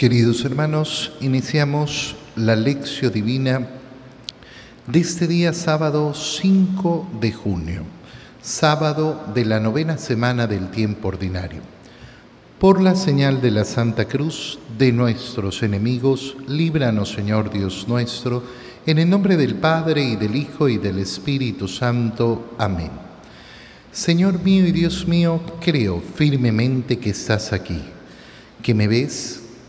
Queridos hermanos, iniciamos la lección divina de este día sábado 5 de junio, sábado de la novena semana del tiempo ordinario. Por la señal de la Santa Cruz de nuestros enemigos, líbranos Señor Dios nuestro, en el nombre del Padre y del Hijo y del Espíritu Santo. Amén. Señor mío y Dios mío, creo firmemente que estás aquí, que me ves,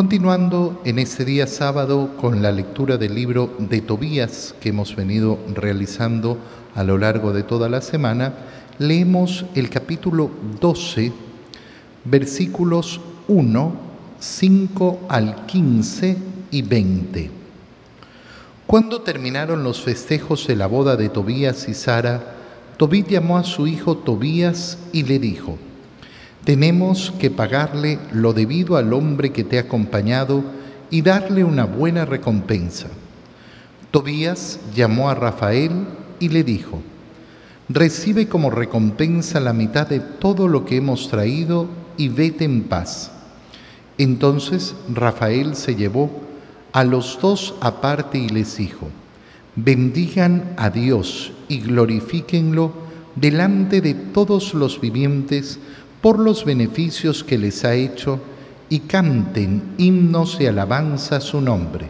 Continuando en este día sábado con la lectura del libro de Tobías que hemos venido realizando a lo largo de toda la semana, leemos el capítulo 12, versículos 1, 5 al 15 y 20. Cuando terminaron los festejos de la boda de Tobías y Sara, Tobit llamó a su hijo Tobías y le dijo, tenemos que pagarle lo debido al hombre que te ha acompañado y darle una buena recompensa. Tobías llamó a Rafael y le dijo, recibe como recompensa la mitad de todo lo que hemos traído y vete en paz. Entonces Rafael se llevó a los dos aparte y les dijo, bendigan a Dios y glorifíquenlo delante de todos los vivientes, por los beneficios que les ha hecho y canten himnos y alabanza a su nombre.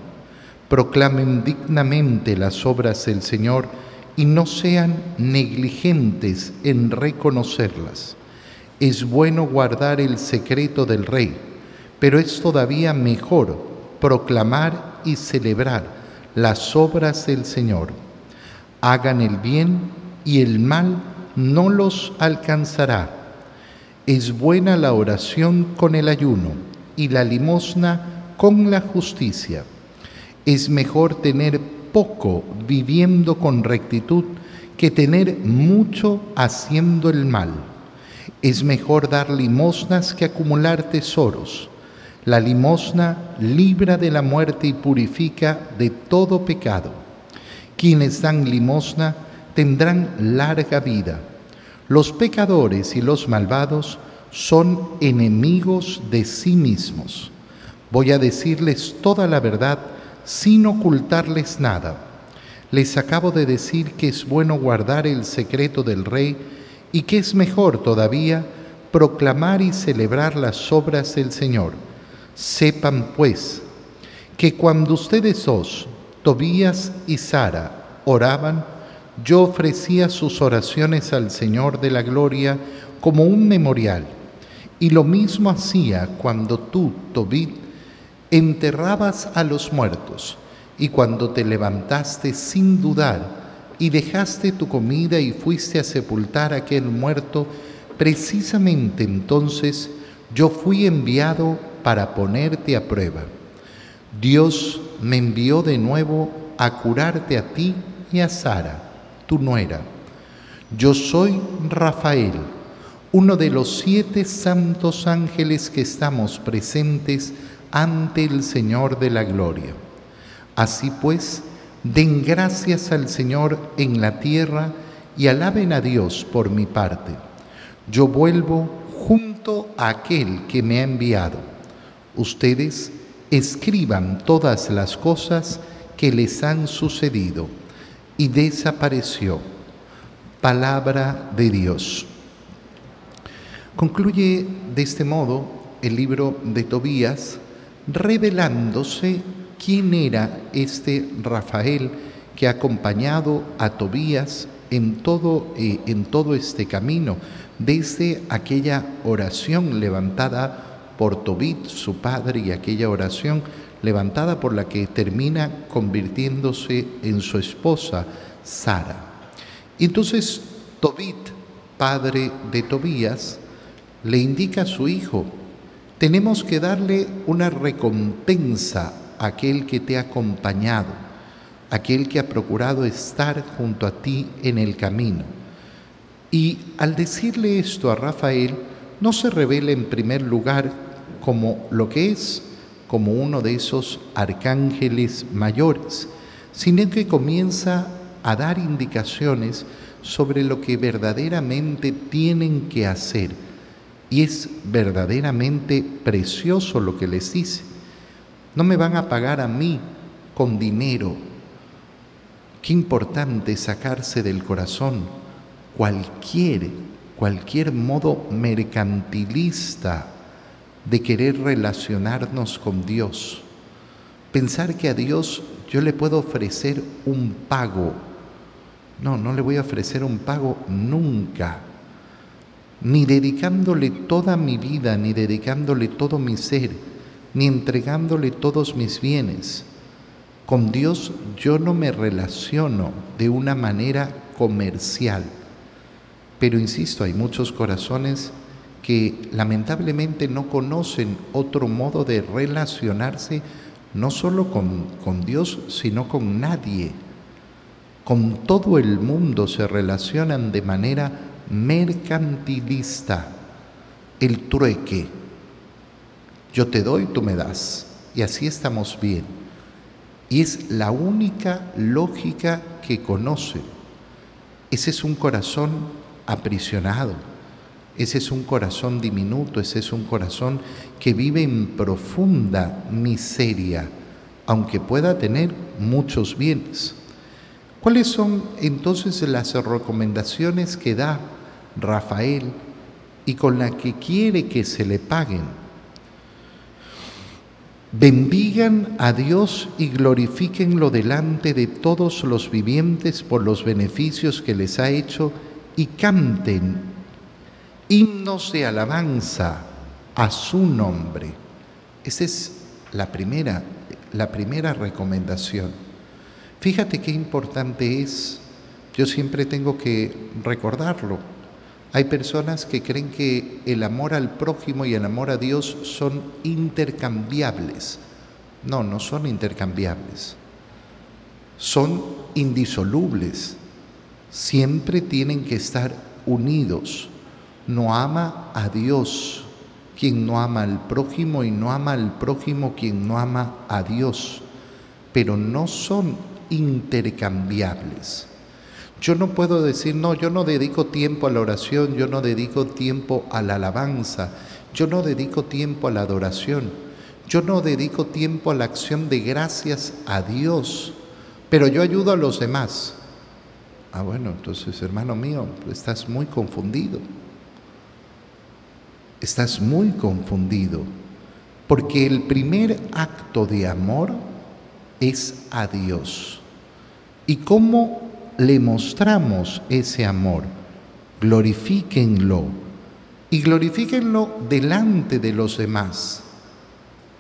Proclamen dignamente las obras del Señor y no sean negligentes en reconocerlas. Es bueno guardar el secreto del Rey, pero es todavía mejor proclamar y celebrar las obras del Señor. Hagan el bien y el mal no los alcanzará es buena la oración con el ayuno y la limosna con la justicia. Es mejor tener poco viviendo con rectitud que tener mucho haciendo el mal. Es mejor dar limosnas que acumular tesoros. La limosna libra de la muerte y purifica de todo pecado. Quienes dan limosna tendrán larga vida los pecadores y los malvados son enemigos de sí mismos. Voy a decirles toda la verdad sin ocultarles nada. Les acabo de decir que es bueno guardar el secreto del rey y que es mejor todavía proclamar y celebrar las obras del Señor. Sepan pues que cuando ustedes dos, Tobías y Sara, oraban, yo ofrecía sus oraciones al Señor de la Gloria como un memorial. Y lo mismo hacía cuando tú, Tobit, enterrabas a los muertos y cuando te levantaste sin dudar y dejaste tu comida y fuiste a sepultar a aquel muerto, precisamente entonces yo fui enviado para ponerte a prueba. Dios me envió de nuevo a curarte a ti y a Sara tu nuera. Yo soy Rafael, uno de los siete santos ángeles que estamos presentes ante el Señor de la Gloria. Así pues, den gracias al Señor en la tierra y alaben a Dios por mi parte. Yo vuelvo junto a aquel que me ha enviado. Ustedes escriban todas las cosas que les han sucedido y desapareció. Palabra de Dios. Concluye de este modo el libro de Tobías revelándose quién era este Rafael que ha acompañado a Tobías en todo, eh, en todo este camino, desde aquella oración levantada por Tobit, su padre, y aquella oración levantada por la que termina convirtiéndose en su esposa, Sara. Entonces Tobit, padre de Tobías, le indica a su hijo, tenemos que darle una recompensa a aquel que te ha acompañado, aquel que ha procurado estar junto a ti en el camino. Y al decirle esto a Rafael, no se revela en primer lugar como lo que es, como uno de esos arcángeles mayores, sino que comienza a dar indicaciones sobre lo que verdaderamente tienen que hacer. Y es verdaderamente precioso lo que les dice. No me van a pagar a mí con dinero. Qué importante sacarse del corazón cualquier, cualquier modo mercantilista de querer relacionarnos con Dios. Pensar que a Dios yo le puedo ofrecer un pago. No, no le voy a ofrecer un pago nunca. Ni dedicándole toda mi vida, ni dedicándole todo mi ser, ni entregándole todos mis bienes. Con Dios yo no me relaciono de una manera comercial. Pero insisto, hay muchos corazones que lamentablemente no conocen otro modo de relacionarse no solo con, con, Dios, sino con nadie. Con todo el mundo se relacionan de manera mercantilista. El trueque. Yo te doy, tú me das. Y así estamos bien. Y es la única lógica que conocen. Ese es un corazón aprisionado ese es un corazón diminuto, ese es un corazón que vive en profunda miseria, aunque pueda tener muchos bienes. ¿Cuáles son entonces las recomendaciones que da Rafael y con la que quiere que se le paguen? Bendigan a Dios y glorifíquenlo delante de todos los vivientes por los beneficios que les ha hecho y canten himnos de alabanza a su nombre. Esa es la primera, la primera recomendación. Fíjate qué importante es, yo siempre tengo que recordarlo. Hay personas que creen que el amor al prójimo y el amor a Dios son intercambiables. No, no son intercambiables. Son indisolubles. Siempre tienen que estar unidos no ama a Dios quien no ama al prójimo y no ama al prójimo quien no ama a Dios, pero no son intercambiables. Yo no puedo decir, no, yo no dedico tiempo a la oración, yo no dedico tiempo a la alabanza, yo no dedico tiempo a la adoración, yo no dedico tiempo a la acción de gracias a Dios, pero yo ayudo a los demás. Ah, bueno, entonces hermano mío, estás muy confundido estás muy confundido, porque el primer acto de amor es a Dios. ¿Y cómo le mostramos ese amor? Glorifíquenlo y glorifíquenlo delante de los demás,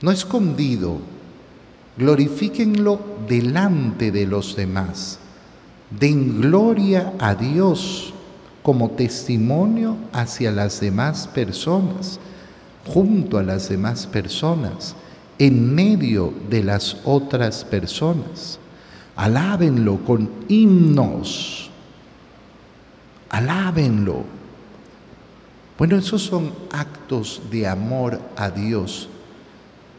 no escondido, glorifíquenlo delante de los demás. Den gloria a Dios como testimonio hacia las demás personas, junto a las demás personas, en medio de las otras personas. Alábenlo con himnos. Alábenlo. Bueno, esos son actos de amor a Dios.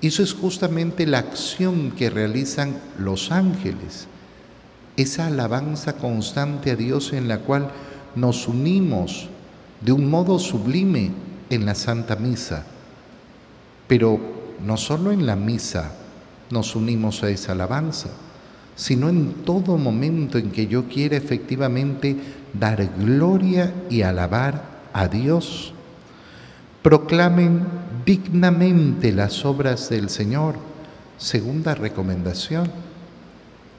Eso es justamente la acción que realizan los ángeles. Esa alabanza constante a Dios en la cual nos unimos de un modo sublime en la Santa Misa, pero no solo en la misa nos unimos a esa alabanza, sino en todo momento en que yo quiera efectivamente dar gloria y alabar a Dios. Proclamen dignamente las obras del Señor. Segunda recomendación,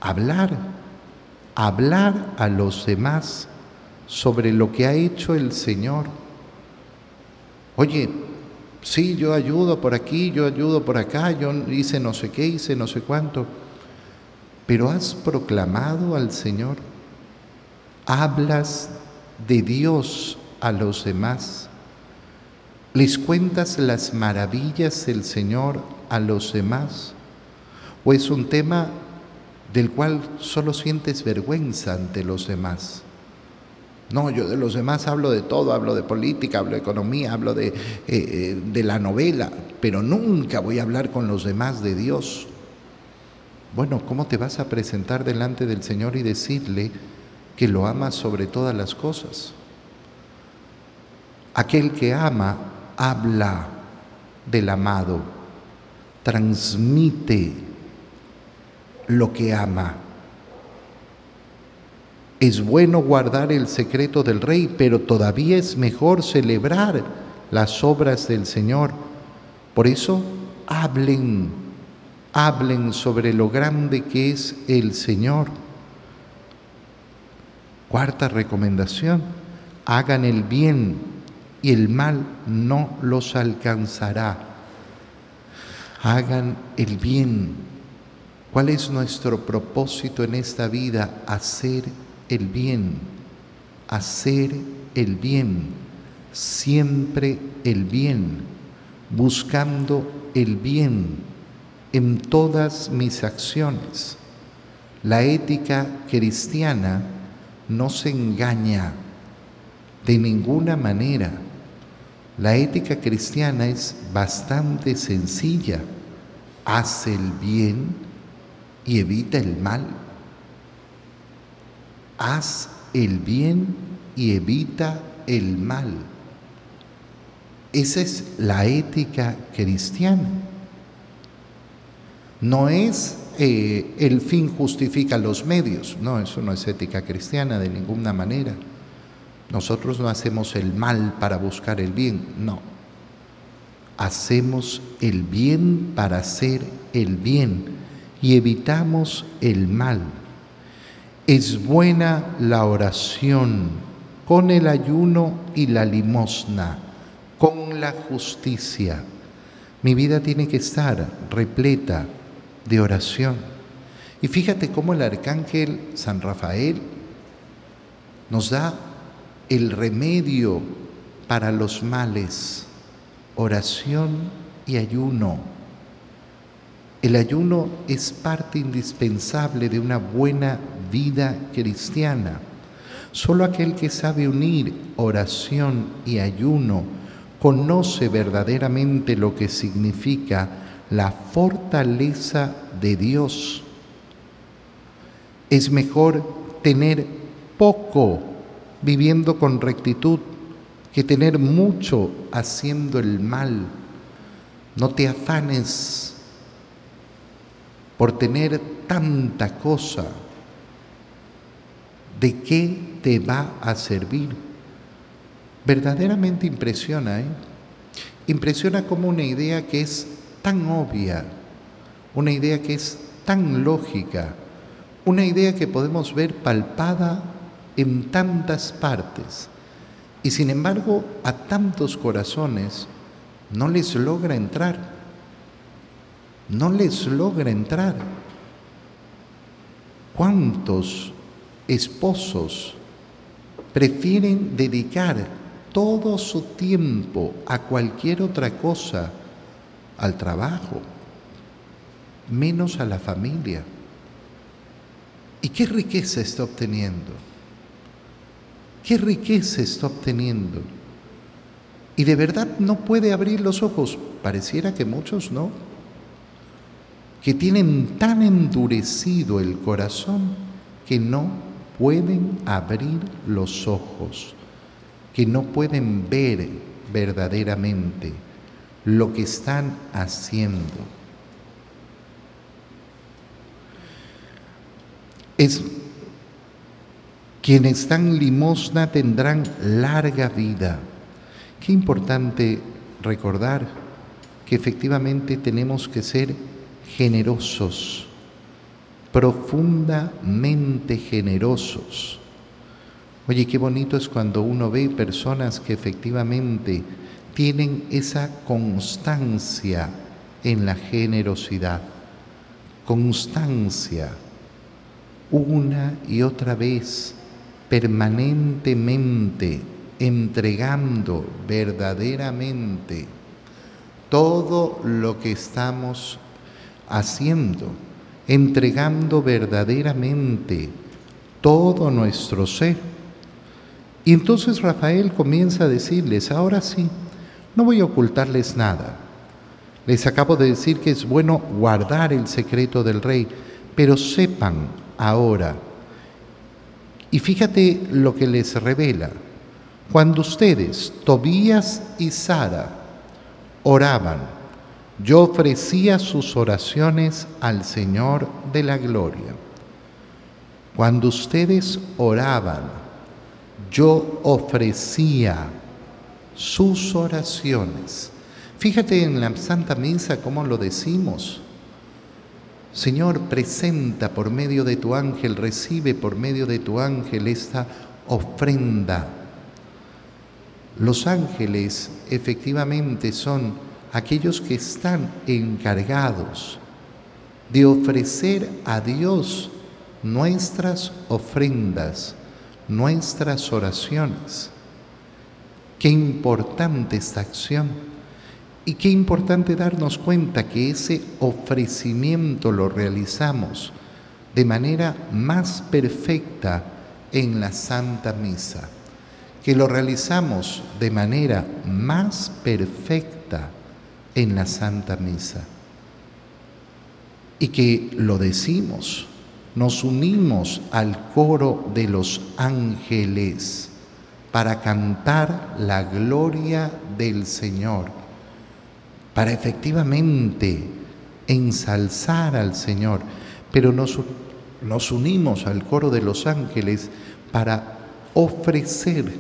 hablar, hablar a los demás sobre lo que ha hecho el Señor. Oye, sí, yo ayudo por aquí, yo ayudo por acá, yo hice no sé qué, hice no sé cuánto, pero has proclamado al Señor, hablas de Dios a los demás, les cuentas las maravillas del Señor a los demás, o es un tema del cual solo sientes vergüenza ante los demás. No, yo de los demás hablo de todo, hablo de política, hablo de economía, hablo de, eh, eh, de la novela, pero nunca voy a hablar con los demás de Dios. Bueno, ¿cómo te vas a presentar delante del Señor y decirle que lo amas sobre todas las cosas? Aquel que ama habla del amado, transmite lo que ama. Es bueno guardar el secreto del rey, pero todavía es mejor celebrar las obras del Señor. Por eso, hablen, hablen sobre lo grande que es el Señor. Cuarta recomendación, hagan el bien y el mal no los alcanzará. Hagan el bien. ¿Cuál es nuestro propósito en esta vida? Hacer el bien, hacer el bien, siempre el bien, buscando el bien en todas mis acciones. La ética cristiana no se engaña de ninguna manera. La ética cristiana es bastante sencilla. Hace el bien y evita el mal haz el bien y evita el mal. Esa es la ética cristiana. No es eh, el fin justifica los medios, no, eso no es ética cristiana de ninguna manera. Nosotros no hacemos el mal para buscar el bien, no. Hacemos el bien para hacer el bien y evitamos el mal. Es buena la oración con el ayuno y la limosna, con la justicia. Mi vida tiene que estar repleta de oración. Y fíjate cómo el arcángel San Rafael nos da el remedio para los males, oración y ayuno. El ayuno es parte indispensable de una buena vida cristiana. Solo aquel que sabe unir oración y ayuno conoce verdaderamente lo que significa la fortaleza de Dios. Es mejor tener poco viviendo con rectitud que tener mucho haciendo el mal. No te afanes por tener tanta cosa, ¿de qué te va a servir? Verdaderamente impresiona, ¿eh? Impresiona como una idea que es tan obvia, una idea que es tan lógica, una idea que podemos ver palpada en tantas partes y sin embargo a tantos corazones no les logra entrar no les logra entrar. ¿Cuántos esposos prefieren dedicar todo su tiempo a cualquier otra cosa, al trabajo, menos a la familia? ¿Y qué riqueza está obteniendo? ¿Qué riqueza está obteniendo? Y de verdad no puede abrir los ojos. Pareciera que muchos no que tienen tan endurecido el corazón que no pueden abrir los ojos, que no pueden ver verdaderamente lo que están haciendo. Es quienes dan limosna tendrán larga vida. Qué importante recordar que efectivamente tenemos que ser generosos, profundamente generosos. Oye, qué bonito es cuando uno ve personas que efectivamente tienen esa constancia en la generosidad, constancia, una y otra vez, permanentemente, entregando verdaderamente todo lo que estamos haciendo, entregando verdaderamente todo nuestro ser. Y entonces Rafael comienza a decirles, ahora sí, no voy a ocultarles nada. Les acabo de decir que es bueno guardar el secreto del rey, pero sepan ahora. Y fíjate lo que les revela. Cuando ustedes, Tobías y Sara, oraban, yo ofrecía sus oraciones al Señor de la Gloria. Cuando ustedes oraban, yo ofrecía sus oraciones. Fíjate en la Santa Misa cómo lo decimos. Señor, presenta por medio de tu ángel, recibe por medio de tu ángel esta ofrenda. Los ángeles efectivamente son aquellos que están encargados de ofrecer a Dios nuestras ofrendas, nuestras oraciones. Qué importante esta acción y qué importante darnos cuenta que ese ofrecimiento lo realizamos de manera más perfecta en la Santa Misa, que lo realizamos de manera más perfecta en la Santa Misa. Y que lo decimos, nos unimos al coro de los ángeles para cantar la gloria del Señor, para efectivamente ensalzar al Señor, pero nos, nos unimos al coro de los ángeles para ofrecer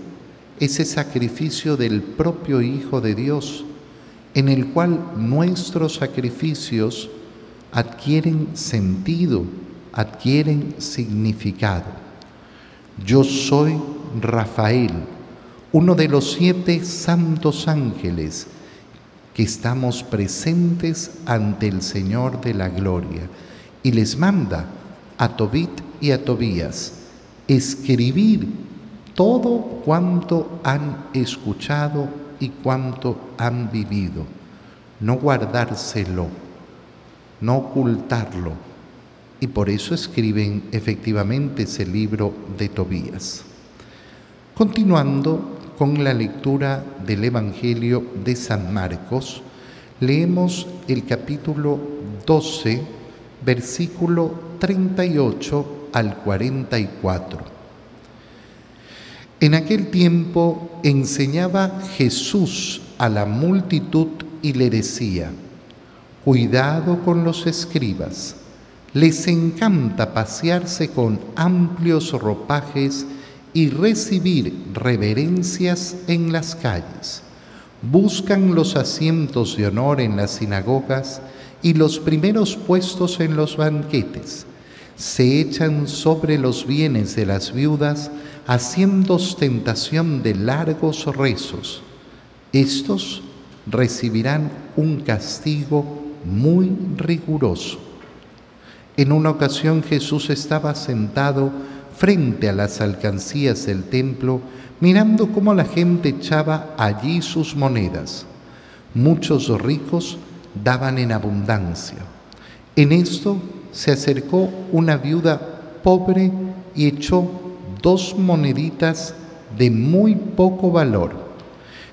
ese sacrificio del propio Hijo de Dios en el cual nuestros sacrificios adquieren sentido, adquieren significado. Yo soy Rafael, uno de los siete santos ángeles que estamos presentes ante el Señor de la Gloria, y les manda a Tobit y a Tobías escribir todo cuanto han escuchado y cuánto han vivido. No guardárselo, no ocultarlo. Y por eso escriben efectivamente ese libro de Tobías. Continuando con la lectura del Evangelio de San Marcos, leemos el capítulo 12, versículo 38 al 44. En aquel tiempo enseñaba Jesús a la multitud y le decía, cuidado con los escribas, les encanta pasearse con amplios ropajes y recibir reverencias en las calles. Buscan los asientos de honor en las sinagogas y los primeros puestos en los banquetes. Se echan sobre los bienes de las viudas haciendo ostentación de largos rezos. Estos recibirán un castigo muy riguroso. En una ocasión Jesús estaba sentado frente a las alcancías del templo, mirando cómo la gente echaba allí sus monedas. Muchos ricos daban en abundancia. En esto se acercó una viuda pobre y echó dos moneditas de muy poco valor.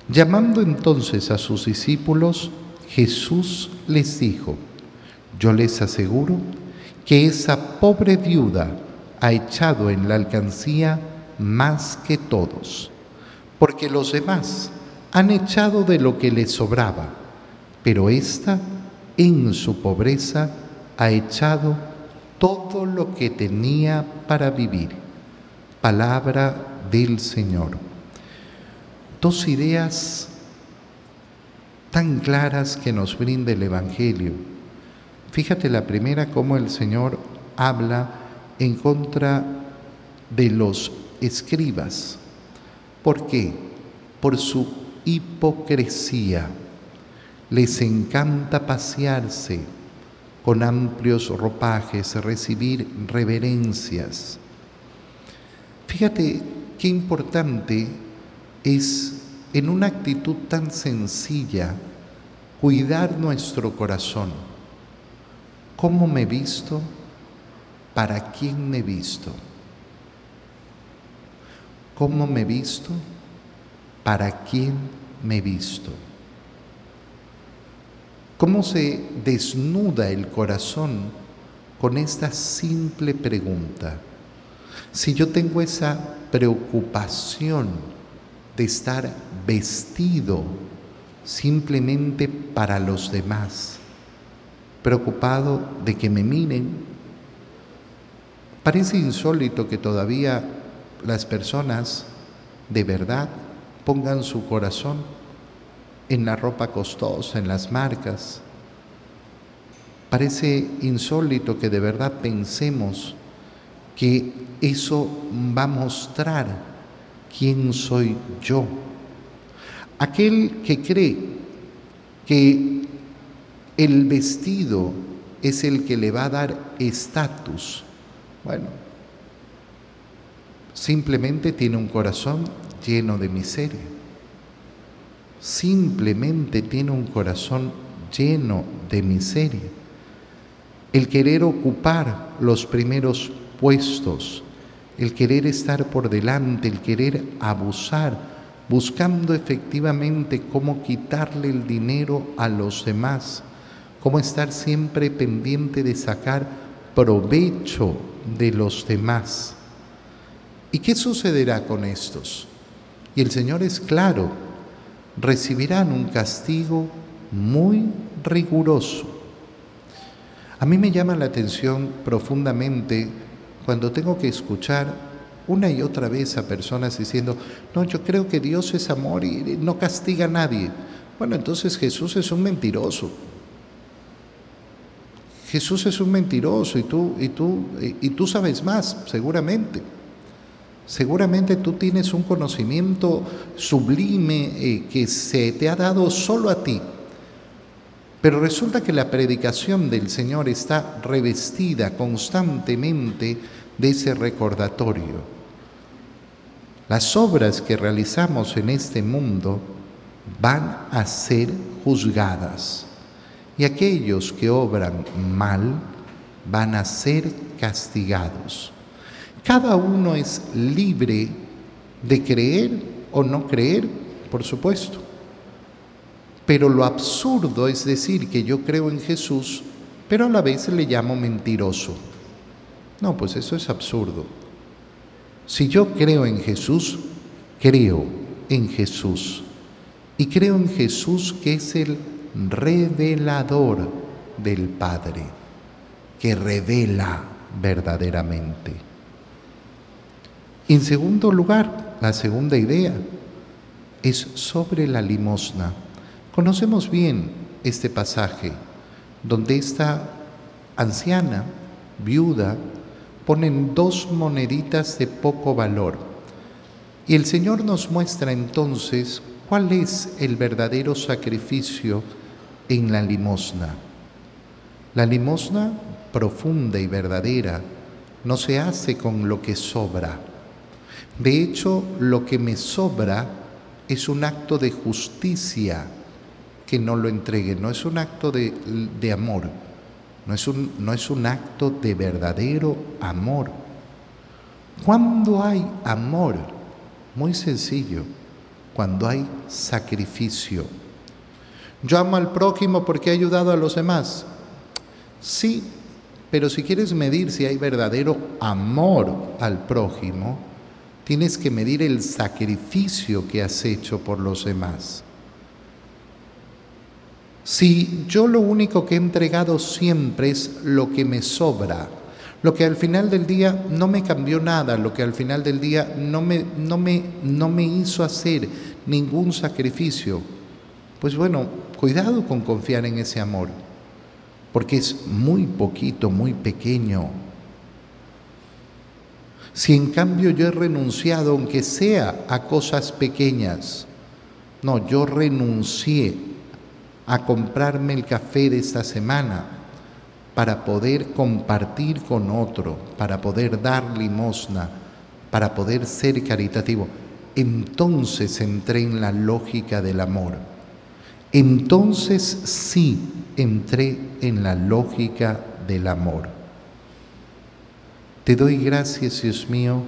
Llamando entonces a sus discípulos, Jesús les dijo, yo les aseguro que esa pobre viuda ha echado en la alcancía más que todos, porque los demás han echado de lo que les sobraba, pero ésta en su pobreza ha echado todo lo que tenía para vivir palabra del Señor. Dos ideas tan claras que nos brinda el Evangelio. Fíjate la primera, cómo el Señor habla en contra de los escribas. ¿Por qué? Por su hipocresía. Les encanta pasearse con amplios ropajes, recibir reverencias. Fíjate qué importante es en una actitud tan sencilla cuidar nuestro corazón. ¿Cómo me he visto? ¿Para quién me he visto? ¿Cómo me he visto? ¿Para quién me he visto? ¿Cómo se desnuda el corazón con esta simple pregunta? Si yo tengo esa preocupación de estar vestido simplemente para los demás, preocupado de que me miren, parece insólito que todavía las personas de verdad pongan su corazón en la ropa costosa, en las marcas. Parece insólito que de verdad pensemos que eso va a mostrar quién soy yo. Aquel que cree que el vestido es el que le va a dar estatus, bueno, simplemente tiene un corazón lleno de miseria simplemente tiene un corazón lleno de miseria. El querer ocupar los primeros puestos, el querer estar por delante, el querer abusar, buscando efectivamente cómo quitarle el dinero a los demás, cómo estar siempre pendiente de sacar provecho de los demás. ¿Y qué sucederá con estos? Y el Señor es claro, recibirán un castigo muy riguroso. A mí me llama la atención profundamente cuando tengo que escuchar una y otra vez a personas diciendo, no, yo creo que Dios es amor y no castiga a nadie. Bueno, entonces Jesús es un mentiroso. Jesús es un mentiroso y tú, y tú, y tú sabes más, seguramente. Seguramente tú tienes un conocimiento sublime eh, que se te ha dado solo a ti. Pero resulta que la predicación del Señor está revestida constantemente de ese recordatorio. Las obras que realizamos en este mundo van a ser juzgadas y aquellos que obran mal van a ser castigados. Cada uno es libre de creer o no creer, por supuesto. Pero lo absurdo es decir que yo creo en Jesús, pero a la vez le llamo mentiroso. No, pues eso es absurdo. Si yo creo en Jesús, creo en Jesús. Y creo en Jesús que es el revelador del Padre, que revela verdaderamente. En segundo lugar, la segunda idea es sobre la limosna. Conocemos bien este pasaje donde esta anciana, viuda, ponen dos moneditas de poco valor. Y el Señor nos muestra entonces cuál es el verdadero sacrificio en la limosna. La limosna profunda y verdadera no se hace con lo que sobra, de hecho, lo que me sobra es un acto de justicia que no lo entregue, no es un acto de, amor, no es, un, no es un acto de verdadero amor. ¿Cuándo hay amor? Muy sencillo, cuando hay sacrificio. Yo amo al prójimo porque ha ayudado a los demás. Sí, pero si quieres medir si hay verdadero amor al prójimo, Tienes que medir el sacrificio que has hecho por los demás. Si yo lo único que he entregado siempre es lo que me sobra, lo que al final del día no me cambió nada, lo que al final del día no me, no me, no me hizo hacer ningún sacrificio, pues bueno, cuidado con confiar en ese amor, porque es muy poquito, muy pequeño, si en cambio yo he renunciado, aunque sea a cosas pequeñas, no, yo renuncié a comprarme el café de esta semana para poder compartir con otro, para poder dar limosna, para poder ser caritativo. Entonces entré en la lógica del amor. Entonces sí entré en la lógica del amor. Te doy gracias, Dios mío,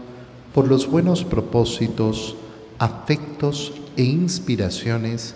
por los buenos propósitos, afectos e inspiraciones